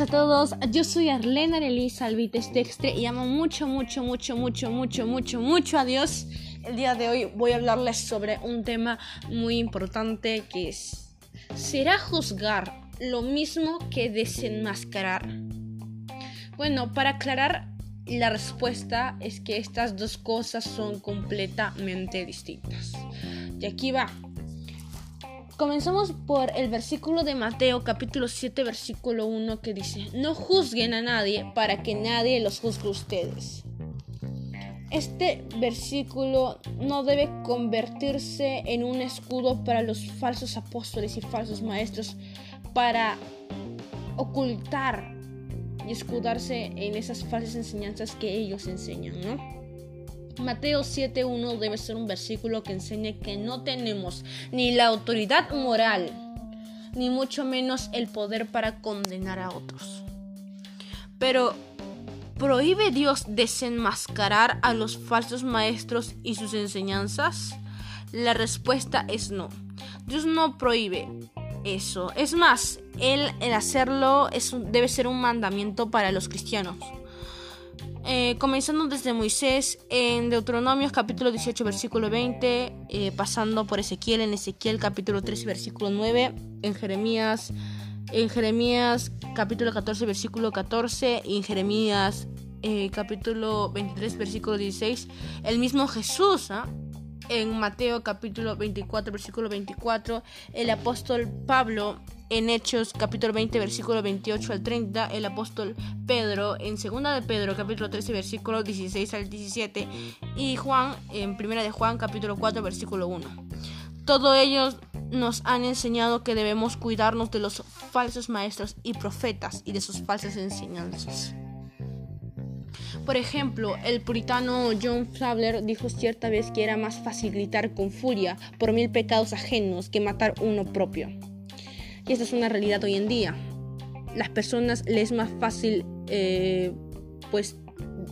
a todos, yo soy Arlena Elisa Alvites Textre y amo mucho, mucho, mucho, mucho, mucho, mucho, mucho a Dios. El día de hoy voy a hablarles sobre un tema muy importante que es, ¿será juzgar lo mismo que desenmascarar? Bueno, para aclarar, la respuesta es que estas dos cosas son completamente distintas. Y aquí va. Comenzamos por el versículo de Mateo capítulo 7 versículo 1 que dice, no juzguen a nadie para que nadie los juzgue a ustedes. Este versículo no debe convertirse en un escudo para los falsos apóstoles y falsos maestros para ocultar y escudarse en esas falsas enseñanzas que ellos enseñan, ¿no? Mateo 7.1 debe ser un versículo que enseñe que no tenemos ni la autoridad moral, ni mucho menos el poder para condenar a otros. Pero, ¿prohíbe Dios desenmascarar a los falsos maestros y sus enseñanzas? La respuesta es no. Dios no prohíbe eso. Es más, Él el hacerlo es, debe ser un mandamiento para los cristianos. Eh, comenzando desde Moisés en Deuteronomios capítulo 18 versículo 20, eh, pasando por Ezequiel en Ezequiel capítulo 13 versículo 9, en Jeremías, en Jeremías capítulo 14 versículo 14 y en Jeremías eh, capítulo 23 versículo 16, el mismo Jesús, ¿ah? en Mateo capítulo 24 versículo 24, el apóstol Pablo en Hechos capítulo 20 versículo 28 al 30, el apóstol Pedro en Segunda de Pedro capítulo 13 versículo 16 al 17 y Juan en Primera de Juan capítulo 4 versículo 1. Todos ellos nos han enseñado que debemos cuidarnos de los falsos maestros y profetas y de sus falsas enseñanzas. Por ejemplo, el puritano John Fowler dijo cierta vez que era más fácil gritar con furia por mil pecados ajenos que matar uno propio. Y esta es una realidad hoy en día. Las personas les es más fácil eh, pues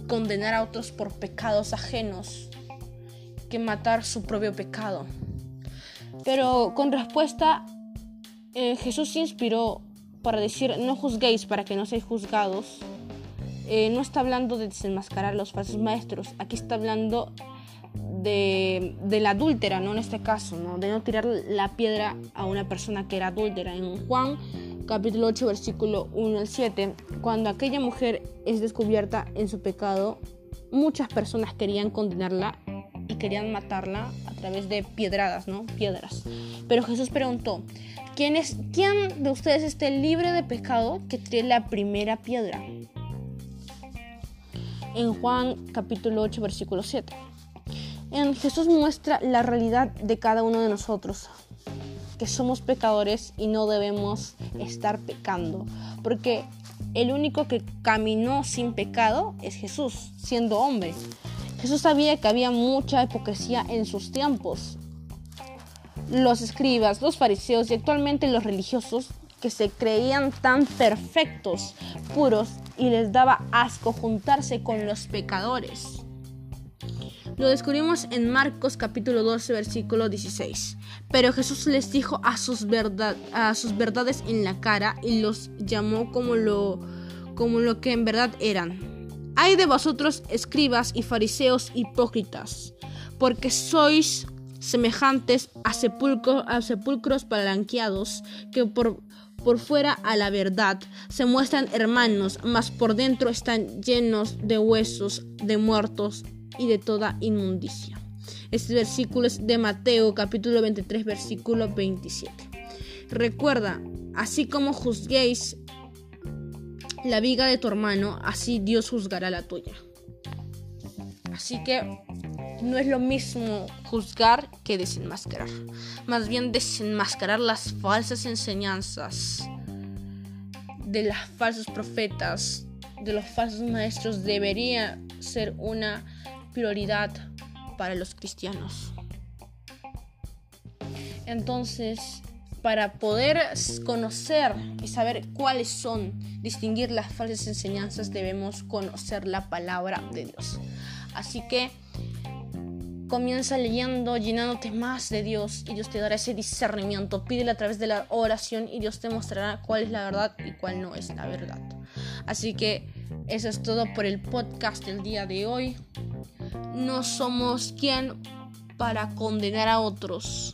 condenar a otros por pecados ajenos que matar su propio pecado. Pero con respuesta, eh, Jesús se inspiró para decir no juzguéis para que no seáis juzgados. Eh, no está hablando de desenmascarar los falsos maestros, aquí está hablando de, la adúltera, ¿no? En este caso, ¿no? De no tirar la piedra a una persona que era adúltera. En Juan capítulo 8, versículo 1 al 7, cuando aquella mujer es descubierta en su pecado, muchas personas querían condenarla y querían matarla a través de piedradas, ¿no? Piedras. Pero Jesús preguntó, ¿quién, es, quién de ustedes esté libre de pecado que tire la primera piedra? En Juan capítulo 8, versículo 7. En Jesús muestra la realidad de cada uno de nosotros, que somos pecadores y no debemos estar pecando, porque el único que caminó sin pecado es Jesús, siendo hombre. Jesús sabía que había mucha hipocresía en sus tiempos. Los escribas, los fariseos y actualmente los religiosos que se creían tan perfectos, puros, y les daba asco juntarse con los pecadores. Lo descubrimos en Marcos capítulo 12 versículo 16. Pero Jesús les dijo a sus, a sus verdades en la cara y los llamó como lo, como lo que en verdad eran. Hay de vosotros escribas y fariseos hipócritas, porque sois semejantes a, a sepulcros palanqueados que por, por fuera a la verdad se muestran hermanos, mas por dentro están llenos de huesos de muertos y de toda inmundicia. Este versículo es de Mateo capítulo 23 versículo 27. Recuerda, así como juzguéis la viga de tu hermano, así Dios juzgará la tuya. Así que no es lo mismo juzgar que desenmascarar. Más bien desenmascarar las falsas enseñanzas de los falsos profetas, de los falsos maestros, debería ser una prioridad para los cristianos. Entonces, para poder conocer y saber cuáles son, distinguir las falsas enseñanzas, debemos conocer la palabra de Dios. Así que comienza leyendo, llenándote más de Dios y Dios te dará ese discernimiento. Pídele a través de la oración y Dios te mostrará cuál es la verdad y cuál no es la verdad. Así que eso es todo por el podcast del día de hoy. No somos quien para condenar a otros.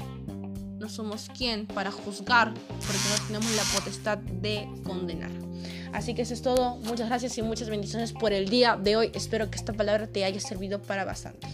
No somos quien para juzgar, porque no tenemos la potestad de condenar. Así que eso es todo. Muchas gracias y muchas bendiciones por el día de hoy. Espero que esta palabra te haya servido para bastante.